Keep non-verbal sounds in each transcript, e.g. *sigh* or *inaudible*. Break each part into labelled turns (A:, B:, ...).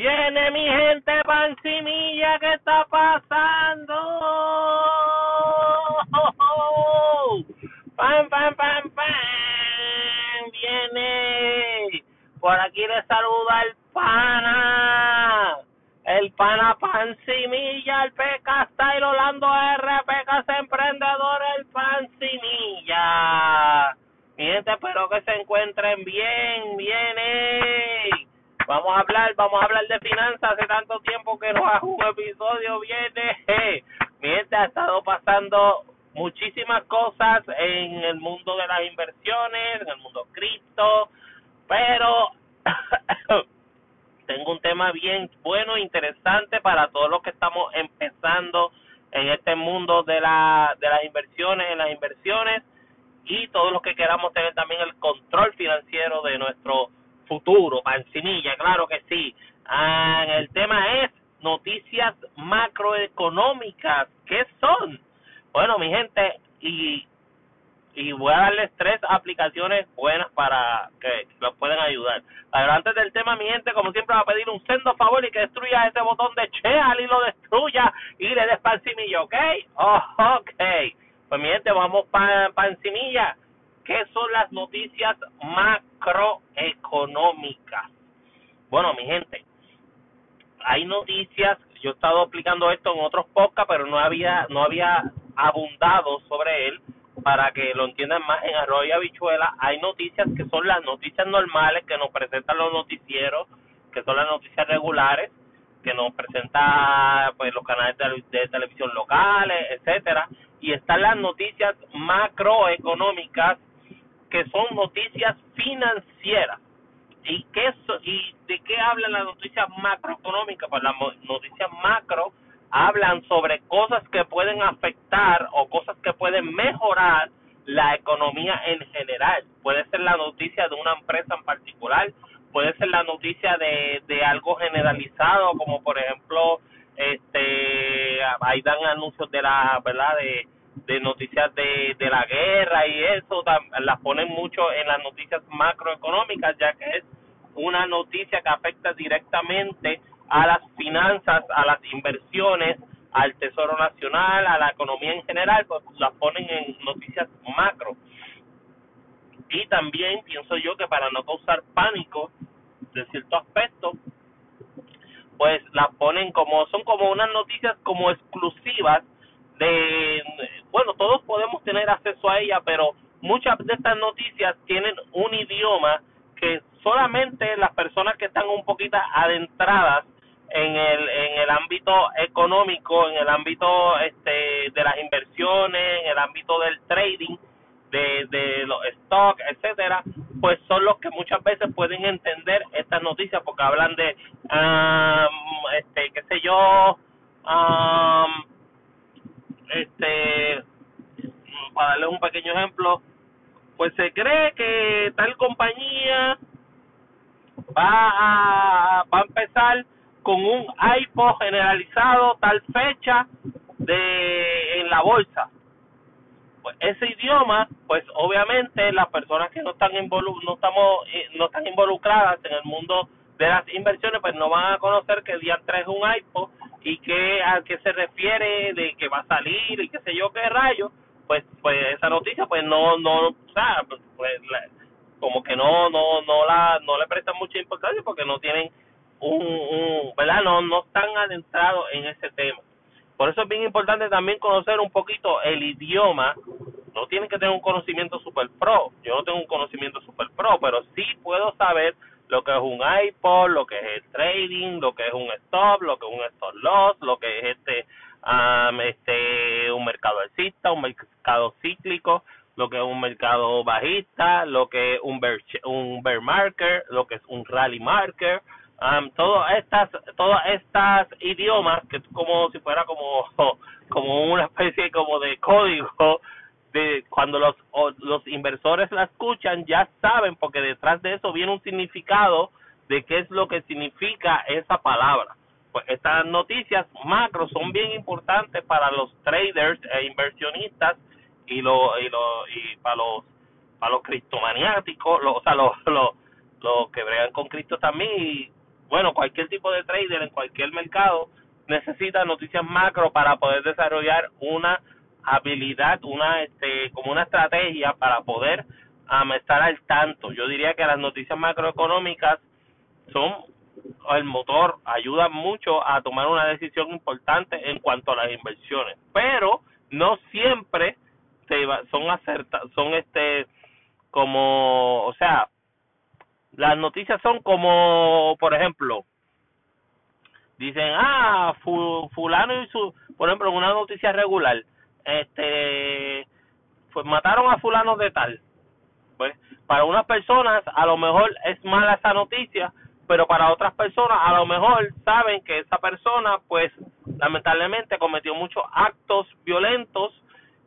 A: Viene mi gente pancimilla, ¿qué está pasando? Pam, pam, pam, pam. Viene. Por aquí le saluda el pana. El pana pancimilla, el PK Style Orlando R, PK Emprendedor, el pancimilla. Mi gente, espero que se encuentren bien, viene. Vamos a hablar, vamos a hablar de finanzas. Hace tanto tiempo que no hago un episodio, viene. *laughs* Mi gente ha estado pasando muchísimas cosas en el mundo de las inversiones, en el mundo cripto, pero *coughs* tengo un tema bien bueno, interesante para todos los que estamos empezando en este mundo de la de las inversiones, en las inversiones y todos los que queramos tener también el control financiero de nuestro futuro, pancinilla, claro que sí. Ah, el tema es noticias macroeconómicas. ¿Qué son? Bueno, mi gente, y, y voy a darles tres aplicaciones buenas para que, los puedan ayudar. Pero antes del tema, mi gente, como siempre, va a pedir un sendo favor y que destruya ese botón de cheal y lo destruya y le des pancimilla, ¿ok? Oh, *laughs* ok. Pues mi gente, vamos para pa encimilla. ¿Qué son las noticias macroeconómicas? Bueno, mi gente, hay noticias, yo he estado aplicando esto en otros podcasts, pero no había, no había abundado sobre él para que lo entiendan más en Arroyo Habichuela. Hay noticias que son las noticias normales que nos presentan los noticieros, que son las noticias regulares, que nos presenta pues los canales de, de televisión locales, etcétera, y están las noticias macroeconómicas que son noticias financieras. ¿Y qué y de qué hablan las noticias macroeconómicas? Pues las noticias macro hablan sobre cosas que pueden afectar o cosas que pueden mejorar la economía en general. Puede ser la noticia de una empresa en particular, puede ser la noticia de, de algo generalizado, como por ejemplo, este, ahí dan anuncios de la, ¿verdad? De, de noticias de, de la guerra y eso, las ponen mucho en las noticias macroeconómicas, ya que es una noticia que afecta directamente a las finanzas, a las inversiones, al Tesoro Nacional, a la economía en general, pues las ponen en noticias macro. Y también pienso yo que para no causar pánico de cierto aspecto, pues las ponen como, son como unas noticias como exclusivas de, bueno, todos podemos tener acceso a ella, pero muchas de estas noticias tienen un idioma que solamente las personas que están un poquito adentradas en el en el ámbito económico, en el ámbito este de las inversiones, en el ámbito del trading, de, de los stocks, etcétera, pues son los que muchas veces pueden entender estas noticias porque hablan de um, este qué sé yo um, este para darles un pequeño ejemplo pues se cree que tal compañía va a va a empezar con un IPO generalizado tal fecha de en la bolsa. Pues ese idioma pues obviamente las personas que no están involu no estamos eh, no están involucradas en el mundo de las inversiones pues no van a conocer que día 3 es un IPO y que a qué se refiere de que va a salir y qué sé yo qué rayo pues pues esa noticia pues no no o sea, pues, pues como que no no no la no le prestan mucha importancia porque no tienen un, un verdad no no están adentrados en ese tema. Por eso es bien importante también conocer un poquito el idioma. No tienen que tener un conocimiento super pro. Yo no tengo un conocimiento super pro pero sí puedo saber lo que es un iPod, lo que es el trading, lo que es un stop, lo que es un stop loss, lo que es este um, este un mercado alcista, un mercado cíclico, lo que es un mercado bajista, lo que es un bear, un bear marker, lo que es un rally marker, um, todas estas todas estas idiomas que es como si fuera como *laughs* como una especie como de código de cuando los los inversores la escuchan ya saben porque detrás de eso viene un significado de qué es lo que significa esa palabra. Pues estas noticias macro son bien importantes para los traders e inversionistas y lo y lo y para los para los criptomaniáticos, o sea, los *laughs* los los que bregan con Cristo también y bueno, cualquier tipo de trader en cualquier mercado necesita noticias macro para poder desarrollar una habilidad, una este como una estrategia para poder um, estar al tanto. Yo diría que las noticias macroeconómicas son el motor, ayudan mucho a tomar una decisión importante en cuanto a las inversiones, pero no siempre se son acerta, son este como, o sea, las noticias son como, por ejemplo, dicen, ah, fulano y su, por ejemplo, en una noticia regular, este, pues mataron a fulano de tal. Pues para unas personas a lo mejor es mala esa noticia, pero para otras personas a lo mejor saben que esa persona pues lamentablemente cometió muchos actos violentos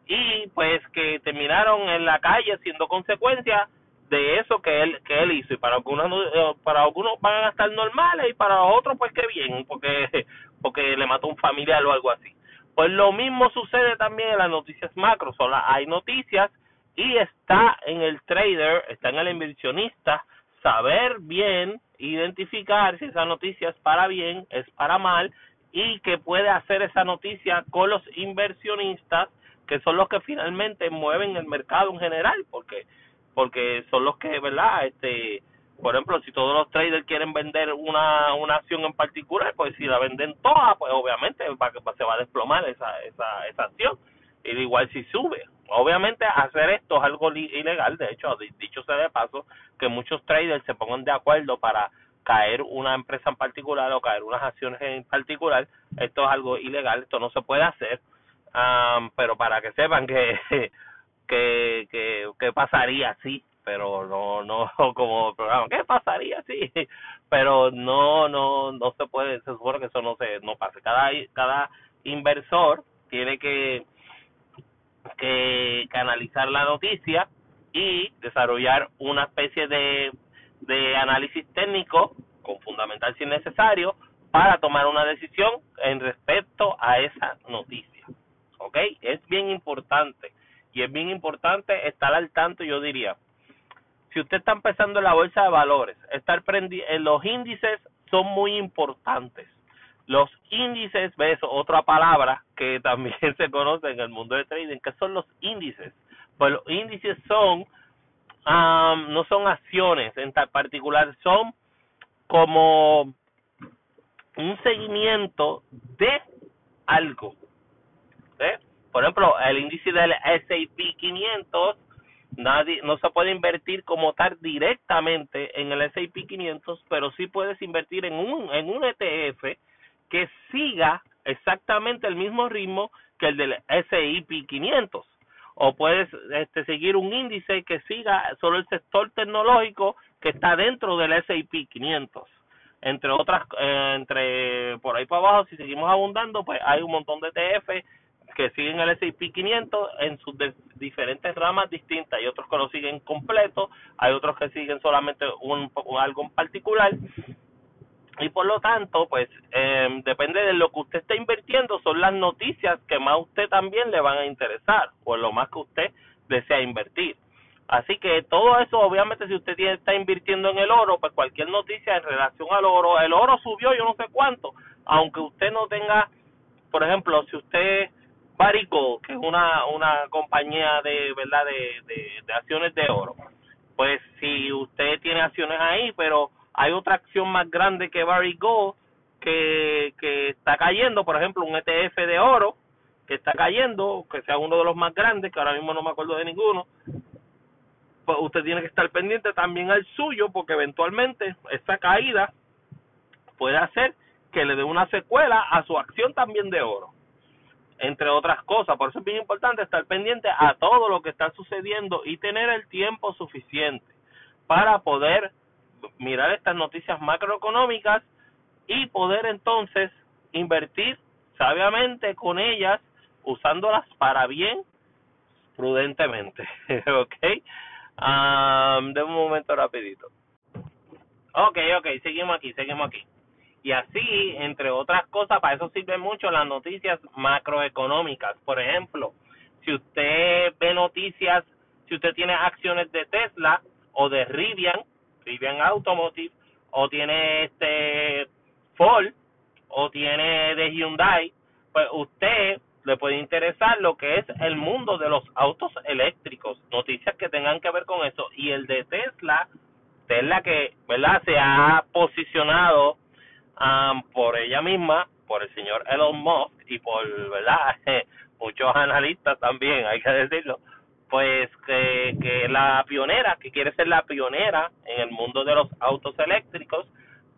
A: y pues que terminaron en la calle siendo consecuencia de eso que él que él hizo y para algunos eh, para algunos van a estar normales y para otros pues que bien porque *laughs* porque le mató un familiar o algo así pues lo mismo sucede también en las noticias macro hay noticias y está en el trader está en el inversionista saber bien identificar si esa noticia es para bien es para mal y que puede hacer esa noticia con los inversionistas que son los que finalmente mueven el mercado en general porque porque son los que, ¿verdad? Este, por ejemplo, si todos los traders quieren vender una, una acción en particular, pues si la venden toda, pues obviamente va, se va a desplomar esa, esa, esa acción. Y igual si sube. Obviamente hacer esto es algo ilegal, de hecho, dicho sea de paso, que muchos traders se pongan de acuerdo para caer una empresa en particular o caer unas acciones en particular, esto es algo ilegal, esto no se puede hacer, um, pero para que sepan que *laughs* que, que, pasaría sí pero no no *laughs* como programa qué pasaría sí pero no no no se puede se supone que eso no se no pase cada cada inversor tiene que que canalizar la noticia y desarrollar una especie de de análisis técnico con fundamental si es necesario para tomar una decisión en respecto a esa noticia ¿ok? es bien importante y es bien importante estar al tanto, yo diría. Si usted está empezando en la bolsa de valores, estar prendi eh, los índices son muy importantes. Los índices, ves, otra palabra que *laughs* también se conoce en el mundo de trading, que son los índices. Pues los índices son, no son acciones en tal particular, son como un seguimiento de algo. ¿eh? por ejemplo, el índice del S&P 500 nadie no se puede invertir como tal directamente en el S&P 500, pero sí puedes invertir en un en un ETF que siga exactamente el mismo ritmo que el del S&P 500 o puedes este, seguir un índice que siga solo el sector tecnológico que está dentro del S&P 500 entre otras eh, entre por ahí para abajo si seguimos abundando pues hay un montón de ETF que siguen el S&P 500 en sus diferentes ramas distintas. Hay otros que lo siguen completo, hay otros que siguen solamente un, algo en particular. Y por lo tanto, pues eh, depende de lo que usted está invirtiendo, son las noticias que más a usted también le van a interesar, o lo más que usted desea invertir. Así que todo eso, obviamente, si usted está invirtiendo en el oro, pues cualquier noticia en relación al oro, el oro subió yo no sé cuánto, aunque usted no tenga, por ejemplo, si usted Barico, que es una, una compañía de verdad de, de, acciones de oro. Pues si usted tiene acciones ahí, pero hay otra acción más grande que Barico que, que está cayendo, por ejemplo, un ETF de oro que está cayendo, que sea uno de los más grandes, que ahora mismo no me acuerdo de ninguno, pues usted tiene que estar pendiente también al suyo, porque eventualmente esta caída puede hacer que le dé una secuela a su acción también de oro entre otras cosas. Por eso es bien importante estar pendiente a todo lo que está sucediendo y tener el tiempo suficiente para poder mirar estas noticias macroeconómicas y poder entonces invertir sabiamente con ellas, usándolas para bien, prudentemente. *laughs* ¿Ok? Um, de un momento rapidito. Ok, ok, seguimos aquí, seguimos aquí. Y así, entre otras cosas, para eso sirven mucho las noticias macroeconómicas. Por ejemplo, si usted ve noticias, si usted tiene acciones de Tesla o de Rivian, Rivian Automotive, o tiene este Ford o tiene de Hyundai, pues usted le puede interesar lo que es el mundo de los autos eléctricos, noticias que tengan que ver con eso. Y el de Tesla, Tesla que, ¿verdad? Se ha posicionado um, por ella misma, por el señor Elon Musk y por, ¿verdad? *laughs* Muchos analistas también, hay que decirlo, pues que, la pionera, que quiere ser la pionera en el mundo de los autos eléctricos,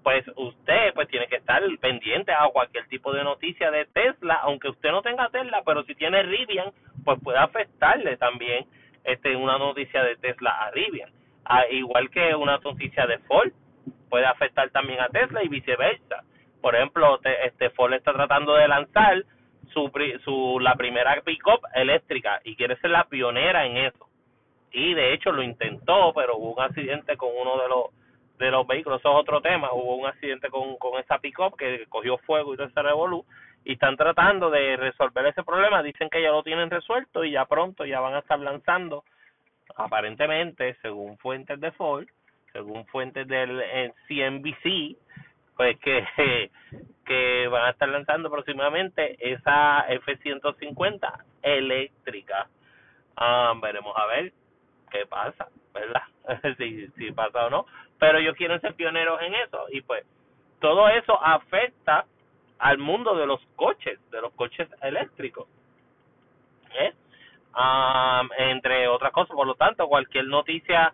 A: pues usted pues tiene que estar pendiente a cualquier tipo de noticia de Tesla, aunque usted no tenga Tesla, pero si tiene Rivian, pues puede afectarle también este una noticia de Tesla a Rivian, ah, igual que una noticia de Ford puede afectar también a Tesla y viceversa. Por ejemplo, este Ford está tratando de lanzar su, su la primera pickup eléctrica y quiere ser la pionera en eso. Y de hecho lo intentó, pero hubo un accidente con uno de los de los vehículos, eso es otro tema, hubo un accidente con, con esa pick-up que cogió fuego y todo ese revolú, y están tratando de resolver ese problema, dicen que ya lo tienen resuelto y ya pronto ya van a estar lanzando, aparentemente, según fuentes de Ford, según fuentes del CNBC, pues que, *laughs* que van a estar lanzando próximamente esa F-150 eléctrica. Ah, veremos a ver qué pasa, ¿verdad? *laughs* si, si pasa o no pero ellos quieren ser pioneros en eso y pues todo eso afecta al mundo de los coches, de los coches eléctricos. ¿eh? entre otras cosas, por lo tanto, cualquier noticia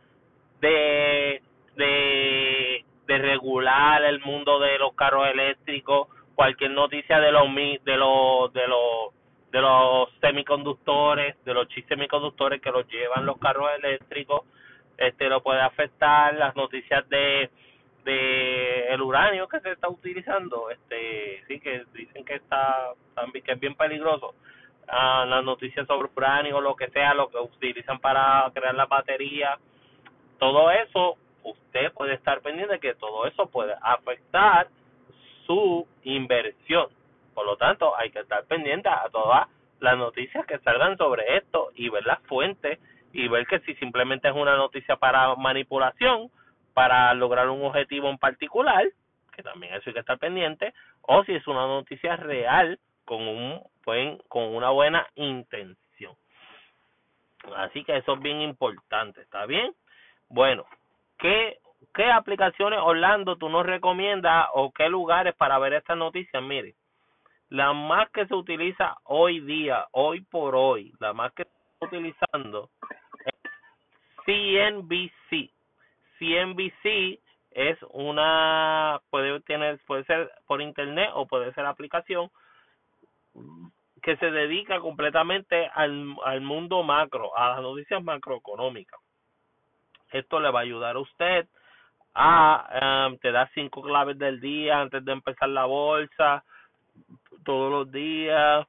A: de, de, de regular el mundo de los carros eléctricos, cualquier noticia de los de los de los de los semiconductores, de los chips semiconductores que los llevan los carros eléctricos, este lo puede afectar. Las noticias de de el uranio que se está utilizando este sí que dicen que está también que es bien peligroso. Ah, las noticias sobre uranio lo que sea lo que utilizan para crear la batería todo eso usted puede estar pendiente de que todo eso puede afectar su inversión por lo tanto hay que estar pendiente a todas las noticias que salgan sobre esto y ver las fuentes y ver que si simplemente es una noticia para manipulación, para lograr un objetivo en particular, que también eso hay que estar pendiente, o si es una noticia real con un buen, con una buena intención. Así que eso es bien importante, ¿está bien? Bueno, ¿qué, qué aplicaciones Orlando tú nos recomiendas o qué lugares para ver estas noticias? Mire, la más que se utiliza hoy día, hoy por hoy, la más que se está utilizando CNBC. CNBC es una puede tener puede ser por internet o puede ser aplicación que se dedica completamente al, al mundo macro, a las noticias macroeconómicas. Esto le va a ayudar a usted. A um, te da cinco claves del día antes de empezar la bolsa todos los días.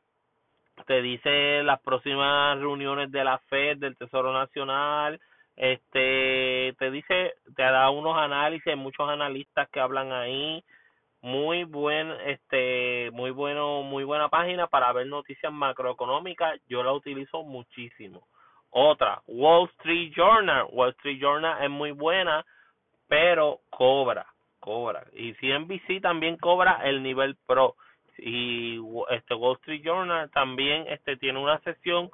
A: Te dice las próximas reuniones de la Fed del Tesoro Nacional. Este te dice te da unos análisis muchos analistas que hablan ahí. Muy buen este muy bueno muy buena página para ver noticias macroeconómicas. Yo la utilizo muchísimo otra Wall Street Journal Wall Street Journal es muy buena pero cobra cobra y CNBC también cobra el nivel pro y este Wall Street Journal también este tiene una sesión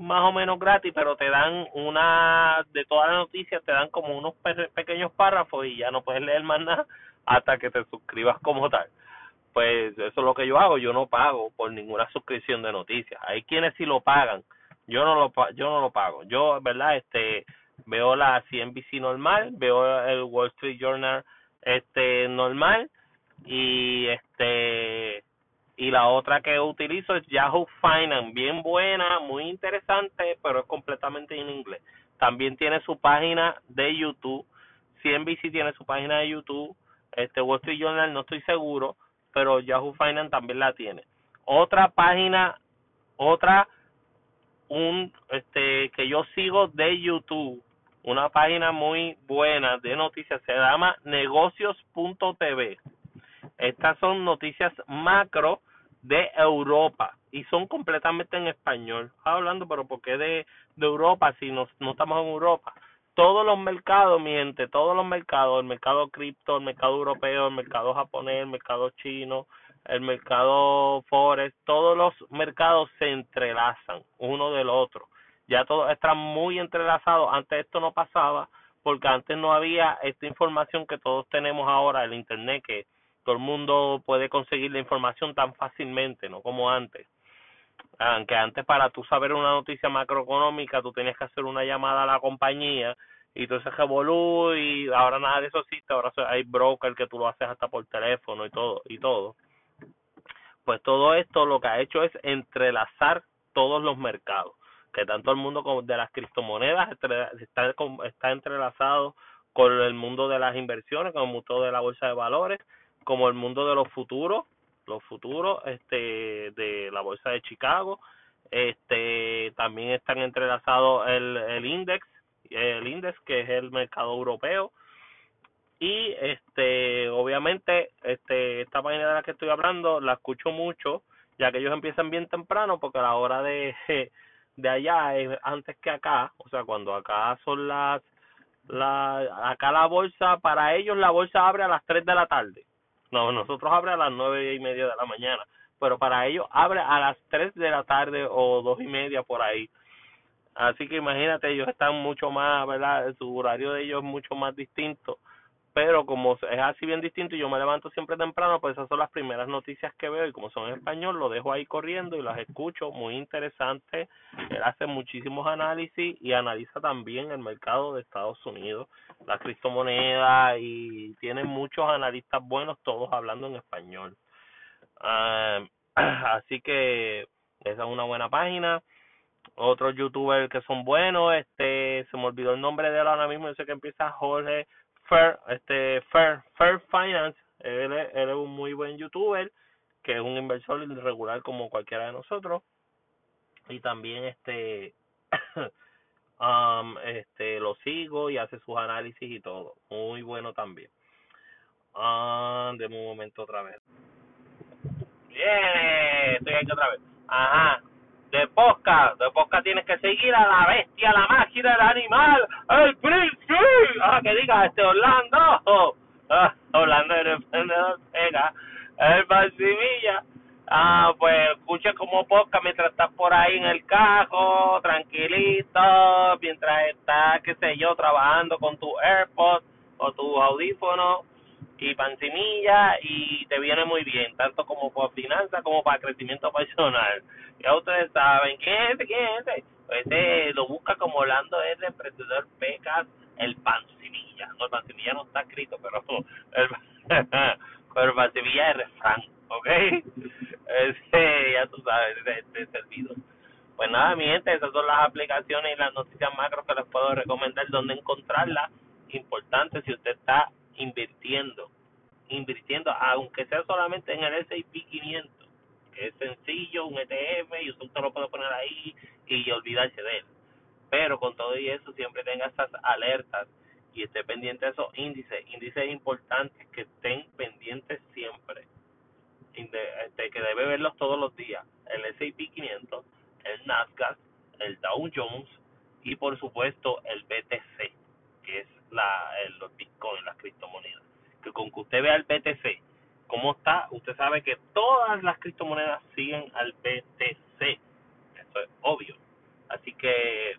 A: más o menos gratis, pero te dan una, de todas las noticias, te dan como unos pequeños párrafos y ya no puedes leer más nada hasta que te suscribas como tal. Pues eso es lo que yo hago, yo no pago por ninguna suscripción de noticias. Hay quienes sí lo pagan, yo no lo yo no lo pago. Yo, verdad, este veo la CNBC normal, veo el Wall Street Journal este normal y este y la otra que utilizo es Yahoo Finance, bien buena, muy interesante, pero es completamente en inglés. También tiene su página de YouTube, CNBC tiene su página de YouTube, este Wall Street Journal no estoy seguro, pero Yahoo Finance también la tiene. Otra página, otra un este que yo sigo de YouTube, una página muy buena de noticias se llama negocios.tv. Estas son noticias macro de Europa y son completamente en español. Hablando, pero ¿por qué de, de Europa si no, no estamos en Europa? todos los mercados, mi gente, todos los mercados, el mercado cripto, el mercado europeo, el mercado japonés, el mercado chino, el mercado forex, todos los mercados se entrelazan uno del otro. Ya todos están muy entrelazados. Antes esto no pasaba porque antes no había esta información que todos tenemos ahora, el internet, que todo el mundo puede conseguir la información tan fácilmente, no como antes. Aunque antes para tú saber una noticia macroeconómica tú tenías que hacer una llamada a la compañía y todo ese revolú y ahora nada de eso existe, ahora hay broker que tú lo haces hasta por teléfono y todo y todo. Pues todo esto lo que ha hecho es entrelazar todos los mercados, que tanto el mundo de las criptomonedas está, está entrelazado con el mundo de las inversiones, con el mundo de la bolsa de valores, como el mundo de los futuros, los futuros este de la bolsa de Chicago, este también están entrelazados el el index, el index que es el mercado europeo y este obviamente este esta página de la que estoy hablando la escucho mucho ya que ellos empiezan bien temprano porque a la hora de *laughs* de allá es antes que acá o sea cuando acá son las la acá la bolsa para ellos la bolsa abre a las 3 de la tarde no, nosotros abre a las nueve y media de la mañana, pero para ellos abre a las tres de la tarde o dos y media por ahí. Así que imagínate, ellos están mucho más, ¿verdad? Su horario de ellos es mucho más distinto. Pero como es así bien distinto y yo me levanto siempre temprano, pues esas son las primeras noticias que veo y como son en español, lo dejo ahí corriendo y las escucho. Muy interesante. Él hace muchísimos análisis y analiza también el mercado de Estados Unidos la criptomoneda y tiene muchos analistas buenos, todos hablando en español. Uh, *clears throat* así que esa es una buena página. Otros youtubers que son buenos, este, se me olvidó el nombre de él ahora mismo, yo sé que empieza Jorge Fair, este, Fair, Fair Finance, él, él es un muy buen youtuber, que es un inversor irregular como cualquiera de nosotros. Y también este *coughs* um, este lo sigo y hace sus análisis y todo. Muy bueno también. Um, de un momento otra vez. Bien estoy aquí otra vez. Ajá de podcast de podcast tienes que seguir a la bestia la máquina el animal el príncipe. Ah que diga este Orlando. *laughs* Ah, Orlando el emprendedor pega el Balsimilla Ah, pues escucha como podcast mientras estás por ahí en el cajo, tranquilito, mientras estás, qué sé yo, trabajando con tu AirPods o tus audífonos y pancimilla y te viene muy bien, tanto como para finanzas como para crecimiento personal. Ya ustedes saben, ¿quién es ese? ¿Quién es ese? Pues ese lo busca como Orlando es el emprendedor Pecas, el pancimilla. No, el pancimilla no está escrito, pero *laughs* el, pero el pancimilla es refrán, ¿ok? *laughs* Este, ya tú sabes, este, servido. Pues nada, mi gente, esas son las aplicaciones y las noticias macro que les puedo recomendar, donde encontrarlas. Importante si usted está invirtiendo, invirtiendo, aunque sea solamente en el S&P 500, que es sencillo, un ETF, y usted lo puede poner ahí y olvidarse de él. Pero con todo y eso, siempre tenga esas alertas y esté pendiente de esos índices, índices importantes que estén pendientes siempre. Este, que debe verlos todos los días, el S&P 500, el Nasdaq, el Dow Jones y por supuesto el BTC, que es la el, los Bitcoin, las criptomonedas. Que con que usted vea el BTC, cómo está, usted sabe que todas las criptomonedas siguen al BTC. Eso es obvio. Así que,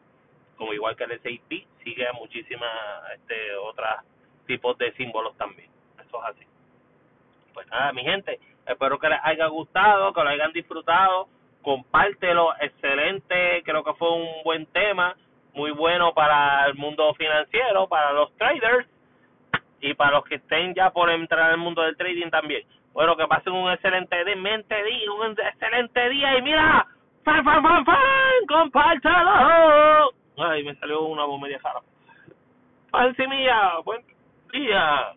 A: como igual que el S&P, sigue a muchísimas este, otros tipos de símbolos también. Eso es así. Pues nada, mi gente, Espero que les haya gustado, que lo hayan disfrutado. Compártelo, excelente. Creo que fue un buen tema, muy bueno para el mundo financiero, para los traders y para los que estén ya por entrar al mundo del trading también. Bueno, que pasen un excelente día, un excelente día y mira, fan, fan, fan, fan, compártelo. Ay, me salió una voz media jara. Mía, buen día.